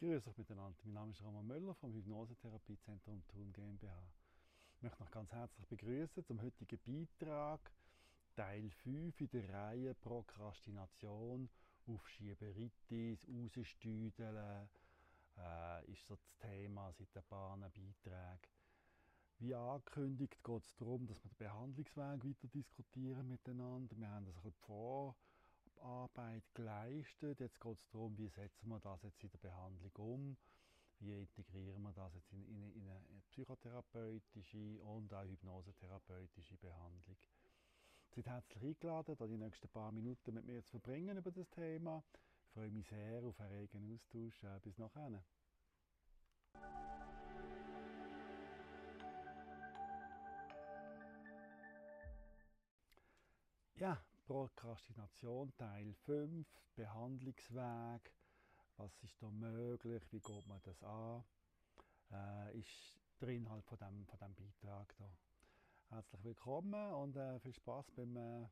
Grüß euch miteinander. Mein Name ist Roman Möller vom Hypnosetherapiezentrum Thun GmbH. Ich möchte noch ganz herzlich begrüßen zum heutigen Beitrag, Teil 5 in der Reihe Prokrastination, Aufschieberitis, Rausstüdeln, äh, ist so das Thema seit ein paar Beiträgen. Wie angekündigt geht es darum, dass wir den Behandlungsweg weiter diskutieren miteinander. Wir haben das ein bisschen Vorarbeit geleistet. Jetzt geht es darum, wie setzen wir das jetzt in der Behandlung um. Wie integrieren wir das jetzt in, in, in eine psychotherapeutische und auch hypnosetherapeutische Behandlung. Seid herzlich eingeladen, da die nächsten paar Minuten mit mir zu verbringen über das Thema. Ich freue mich sehr auf einen regen Austausch. Äh, bis nachher. Ja, Prokrastination Teil 5, Behandlungsweg. Was ist da möglich? Wie geht man das an? Äh, ist der Inhalt von dem, von dem Beitrag da. Herzlich willkommen und äh, viel Spaß beim äh,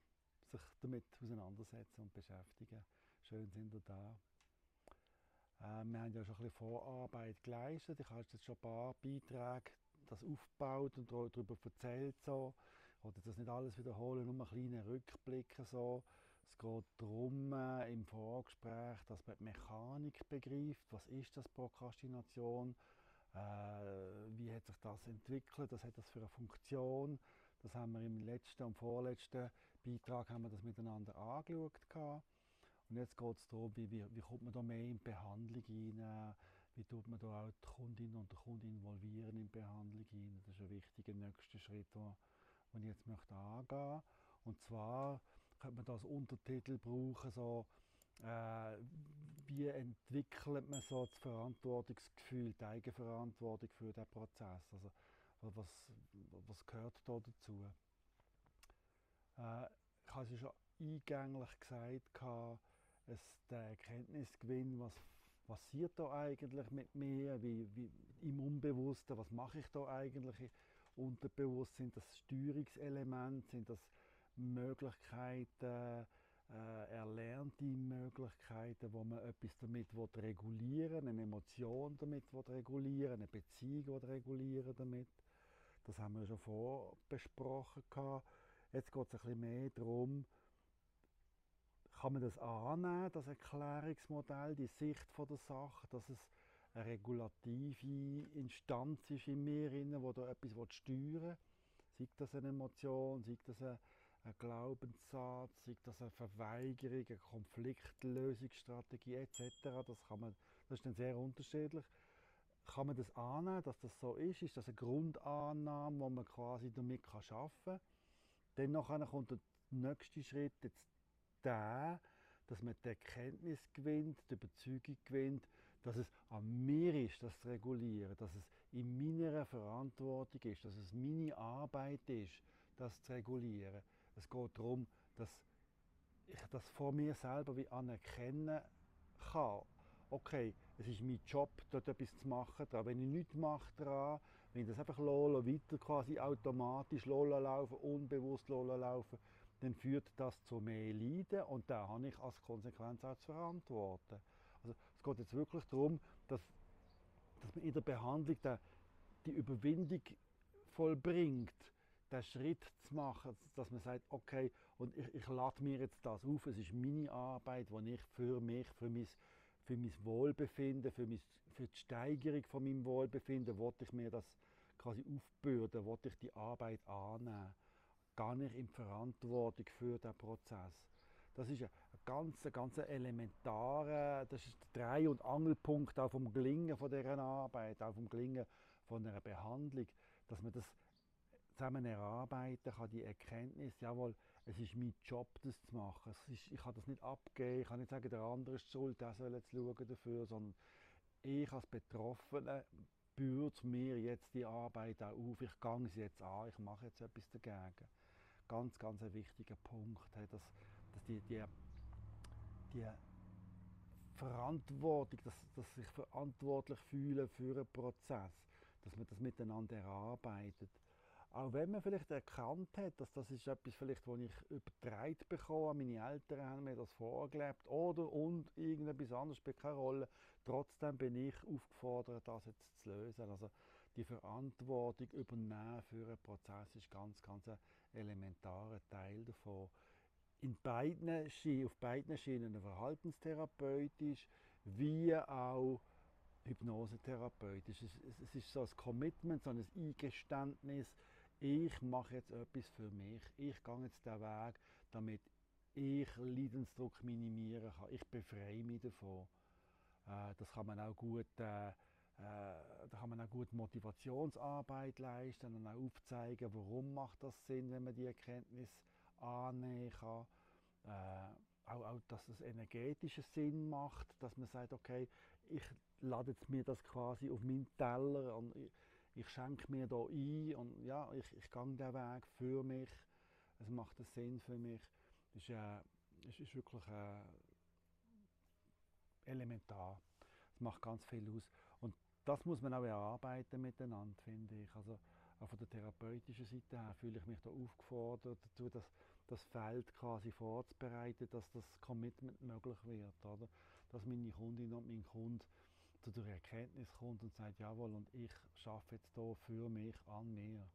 sich damit auseinandersetzen und beschäftigen. Schön sind ihr da. Äh, wir haben ja schon ein bisschen Vorarbeit geleistet. Ich habe jetzt schon ein paar Beiträge das aufgebaut und darüber erzählt. So. Ich wollte das nicht alles wiederholen, nur einen kleinen Rückblick. So. Es geht darum, äh, im Vorgespräch, dass man die Mechanik begreift. Was ist das Prokrastination? Äh, wie hat sich das entwickelt? Was hat das für eine Funktion? Das haben wir im letzten und vorletzten Beitrag haben wir das miteinander angeschaut. Und jetzt geht es darum, wie, wie, kommt man da mehr in die Behandlung rein, wie tut man da auch die Kundin und den Kunden involvieren in die Behandlung rein. Das ist ein wichtiger nächster Schritt, den, den ich jetzt möchte angehen möchte. Und zwar könnte man das Untertitel brauchen, so, äh, wie entwickelt man so das Verantwortungsgefühl, die Eigenverantwortung für den Prozess. Also, was, was gehört da dazu? Äh, ich habe es schon eingänglich gesagt, es der Erkenntnisgewinn, was passiert da eigentlich mit mir, wie, wie, im Unbewussten, was mache ich da eigentlich unterbewusst, sind das Steuerungselemente, sind das Möglichkeiten, äh, erlernte Möglichkeiten, wo man etwas damit regulieren will, eine Emotion damit regulieren eine Beziehung regulieren damit. Das haben wir schon vorbesprochen. Jetzt geht es ein bisschen mehr darum, kann man das annehmen, das Erklärungsmodell, die Sicht von der Sache, dass es eine regulative Instanz ist in mir, die da etwas steuern will. Sei das eine Emotion, sei das ein, ein Glaubenssatz, sei das eine Verweigerung, eine Konfliktlösungsstrategie etc. Das, kann man, das ist dann sehr unterschiedlich. Kann man das annehmen, dass das so ist? Ist das eine Grundannahme, die man quasi damit arbeiten kann? Dann kommt der nächste Schritt, jetzt der, dass man die Erkenntnis gewinnt, die Überzeugung gewinnt, dass es an mir ist, das zu regulieren, dass es in meiner Verantwortung ist, dass es meine Arbeit ist, das zu regulieren. Es geht darum, dass ich das vor mir selber wie anerkennen kann. Okay, es ist mein Job, dort etwas zu machen. Wenn ich nichts mache daran, wenn ich das einfach weiter quasi automatisch laufen, unbewusst laufen, dann führt das zu mehr Leiden und da habe ich als Konsequenz auch zu verantworten. Es geht jetzt wirklich darum, dass, dass man in der Behandlung die, die Überwindung vollbringt, den Schritt zu machen, dass man sagt, okay, und ich, ich lade mir jetzt das auf, es ist meine Arbeit, die ich für mich, für mein, für mein Wohlbefinden, für, mein, für die Steigerung von meinem Wohlbefinden, wollte ich mir das quasi aufbürden, wollte ich die Arbeit annehmen gar nicht in Verantwortung für den Prozess. Das ist ganz, ganz elementarer, das ist der Dreh- und Angelpunkt auch vom Gelingen von dieser Arbeit, auch vom Gelingen von einer Behandlung, dass man das zusammen erarbeiten kann, die Erkenntnis, jawohl, es ist mein Job, das zu machen. Ist, ich kann das nicht abgeben, ich kann nicht sagen, der andere ist schuld, der soll jetzt schauen dafür, sondern ich als Betroffene bürde mir jetzt die Arbeit auch auf, ich gehe sie jetzt an, ich mache jetzt etwas dagegen ganz, ganz ein wichtiger Punkt, dass, dass die, die, die Verantwortung, dass, dass sich verantwortlich fühlen für einen Prozess, dass man das miteinander erarbeitet. auch wenn man vielleicht erkannt hat, dass das ist etwas vielleicht, was ich übertragen bekomme, meine Eltern haben mir das vorgelebt oder und irgendetwas anderes spielt keine Rolle, trotzdem bin ich aufgefordert, das jetzt zu lösen. Also die Verantwortung übernehmen für einen Prozess ist ganz, ganz ein elementarer Teil davon. In beiden, auf beiden Schienen verhaltenstherapeutisch wie auch hypnosetherapeutisch. Es, es ist so ein Commitment, so ein Eingeständnis, ich mache jetzt etwas für mich, ich gehe jetzt den Weg, damit ich Leidensdruck minimieren kann. Ich befreie mich davon. Äh, das kann man auch gut, äh, äh, da kann man auch gut Motivationsarbeit leisten und auch aufzeigen, warum macht das Sinn, wenn man die Erkenntnis annehmen kann. Äh, auch, auch, dass es energetischen Sinn macht, dass man sagt, okay, ich lade jetzt mir das quasi auf meinen Teller und ich, ich schenke mir da ein und ja, ich, ich gehe den Weg für mich. Es macht einen Sinn für mich. Das ist, äh, es ist wirklich äh, elementar. Es macht ganz viel aus. Und das muss man auch erarbeiten miteinander, finde ich. Also auch von der therapeutischen Seite her fühle ich mich da aufgefordert dazu, dass das Feld quasi vorzubereiten, dass das Commitment möglich wird. Oder? Dass meine Kundin und mein Kunde zu der Erkenntnis kommt und sagt, jawohl, und ich schaffe jetzt hier für mich an mir.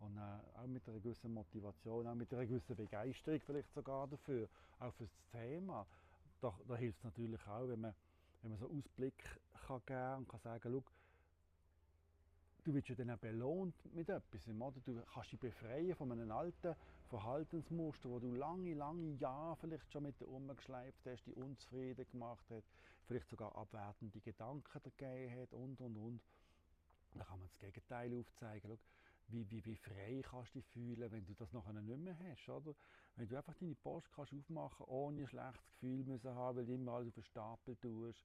Und äh, auch mit einer gewissen Motivation, auch mit einer gewissen Begeisterung vielleicht sogar dafür, auch für das Thema. Da, da hilft es natürlich auch, wenn man, wenn man so Ausblick kann geben und kann sagen, schau, du wirst ja dann auch belohnt mit etwas. Oder? Du kannst dich befreien von einem alten Verhaltensmuster, wo du lange, lange Jahre vielleicht schon mit dir umgeschleift hast, dich unzufrieden gemacht hat, vielleicht sogar abwertende Gedanken gegeben hat und, und, und. Da kann man das Gegenteil aufzeigen. Schau, wie, wie, wie frei kannst du dich fühlen, wenn du das nachher nicht mehr hast. Oder? Wenn du einfach deine Post kannst aufmachen ohne ein schlechtes Gefühl müssen haben, weil du immer alles auf den Stapel tust.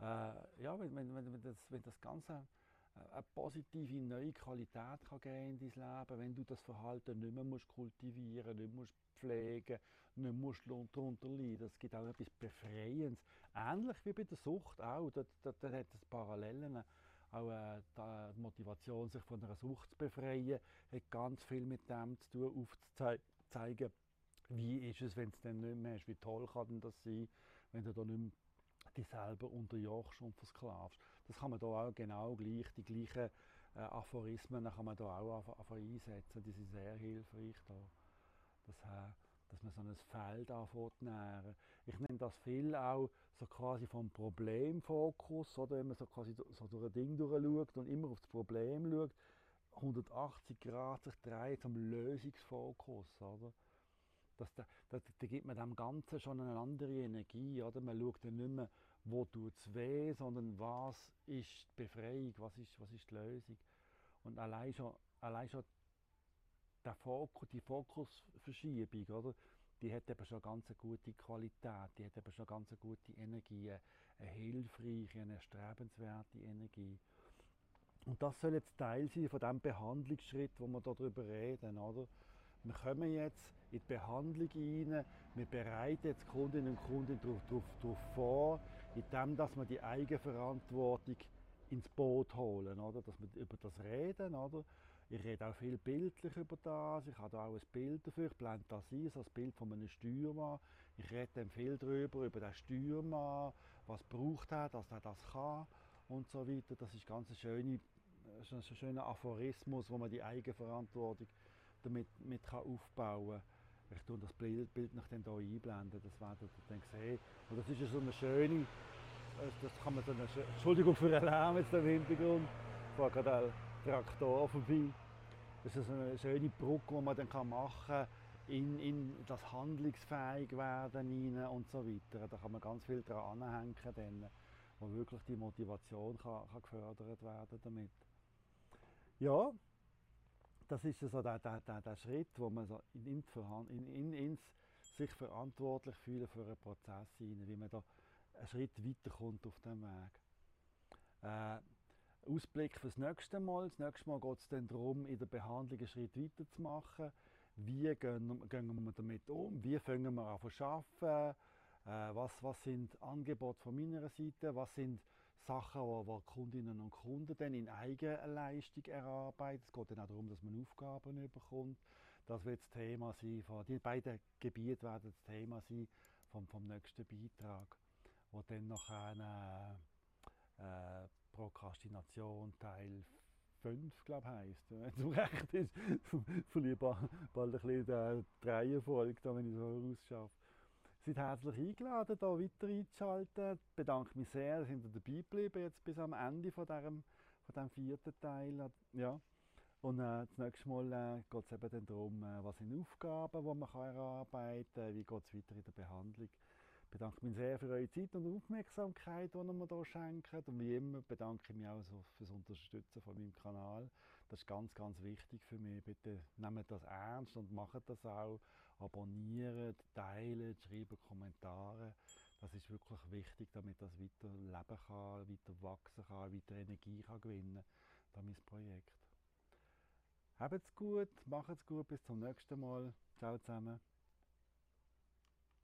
Äh, ja, wenn, wenn, wenn, das, wenn das Ganze eine positive neue Qualität kann geben in dein Leben, wenn du das Verhalten nicht mehr musst kultivieren nicht mehr pflegen nicht musst darunter leiden. Es gibt auch etwas Befreiendes. Ähnlich wie bei der Sucht auch. Da, da, da hat es Parallelen. Auch äh, die Motivation, sich von einer Sucht zu befreien, hat ganz viel mit dem zu tun, aufzuzeigen, wie ist es, wenn es dann nicht mehr hast. Wie toll kann denn das sein, wenn du da nicht mehr dich selber unterjochst und versklavst. Das kann man da auch genau gleich, die gleichen äh, Aphorismen kann man da auch einsetzen, die sind sehr hilfreich da. Das, äh, dass man so ein Feld anfängt nähren. Ich nenne das viel auch so quasi vom Problemfokus, oder wenn man so quasi so durch ein Ding durchschaut und immer auf das Problem schaut, 180 Grad sich dreht zum Lösungsfokus, oder? das, da, da, da gibt man dem Ganzen schon eine andere Energie. Oder? Man schaut dann nicht mehr, wo tut es weh, sondern was ist die Befreiung, was ist, was ist die Lösung. Und allein schon, allein schon der Fokus, die Fokusverschiebung, oder? die hat eben schon ganz eine gute Qualität, die hat eben schon ganz eine gute Energie, eine hilfreiche, eine erstrebenswerte Energie. Und das soll jetzt Teil sein von dem Behandlungsschritt, wo wir darüber reden, oder? Wir kommen jetzt in die Behandlung rein, wir bereiten jetzt Kundinnen und Kunden darauf vor, indem dass wir die Eigenverantwortung ins Boot holen, oder? dass wir über das reden. Oder? Ich rede auch viel bildlich über das, ich habe da auch ein Bild dafür, ich blende das ein, ein Bild von einem Steuermann. Ich rede dann viel darüber, über den Steuermann, was braucht er, dass er das kann und so weiter. Das ist ganz ein, ein schöner Aphorismus, wo man die Eigenverantwortung damit mit aufbauen kann. Ich tue das Bild, nach dem hier einblenden, das werdet ihr dann sehen. Und das ist ja so eine schöne, das kann man eine, Entschuldigung für den Lärm jetzt im Hintergrund, fahre gerade ein Traktor vorbei. Das ist eine schöne Brücke, die man dann machen kann in, in das handlungsfähig werden rein und so weiter. Da kann man ganz viel dran anhängen, dann, wo wirklich die Motivation kann, kann gefördert werden damit. Ja, das ist so der, der, der, der Schritt, wo man so in, in, in, ins sich verantwortlich fühlen für einen Prozess hinein, wie man da einen Schritt weiterkommt auf dem Weg. Äh, Ausblick für das nächste Mal. Das nächste Mal geht es dann darum, in der Behandlung einen Schritt weiter zu machen. Wie gehen, gehen wir damit um? Wie fangen wir an zu arbeiten? Äh, was, was sind Angebote von meiner Seite? Was sind Sachen, die Kundinnen und Kunden dann in Eigenleistung erarbeiten. Es geht dann auch darum, dass man Aufgaben bekommt. Das wird das Thema sein. Von, die beiden Gebiete werden das Thema sein vom, vom nächsten Beitrag, wo dann noch eine äh, Prokrastination Teil 5, glaube ich, heisst. Wenn es recht ist, verliere ich bald ein bisschen die Reihenfolge, wenn ich so rausschaffe. Seid herzlich eingeladen, hier weiter einzuschalten. Ich bedanke mich sehr, dass ihr dabei geblieben jetzt bis am Ende von diesem, von vierten Teil. Ja. Und äh, das nächste Mal äh, geht es eben darum, äh, was sind Aufgaben, die man kann erarbeiten kann, wie geht es weiter in der Behandlung. Ich bedanke mich sehr für eure Zeit und Aufmerksamkeit, die ihr mir hier schenkt. Und wie immer bedanke ich mich auch so für das Unterstützen von meinem Kanal. Das ist ganz, ganz wichtig für mich. Bitte nehmt das ernst und macht das auch. Abonnieren, teilen, schreiben Kommentare. Das ist wirklich wichtig, damit das weiter leben kann, weiter wachsen kann, weiter Energie kann gewinnen kann, mein Projekt. Habt's gut, macht's gut, bis zum nächsten Mal. Ciao zusammen.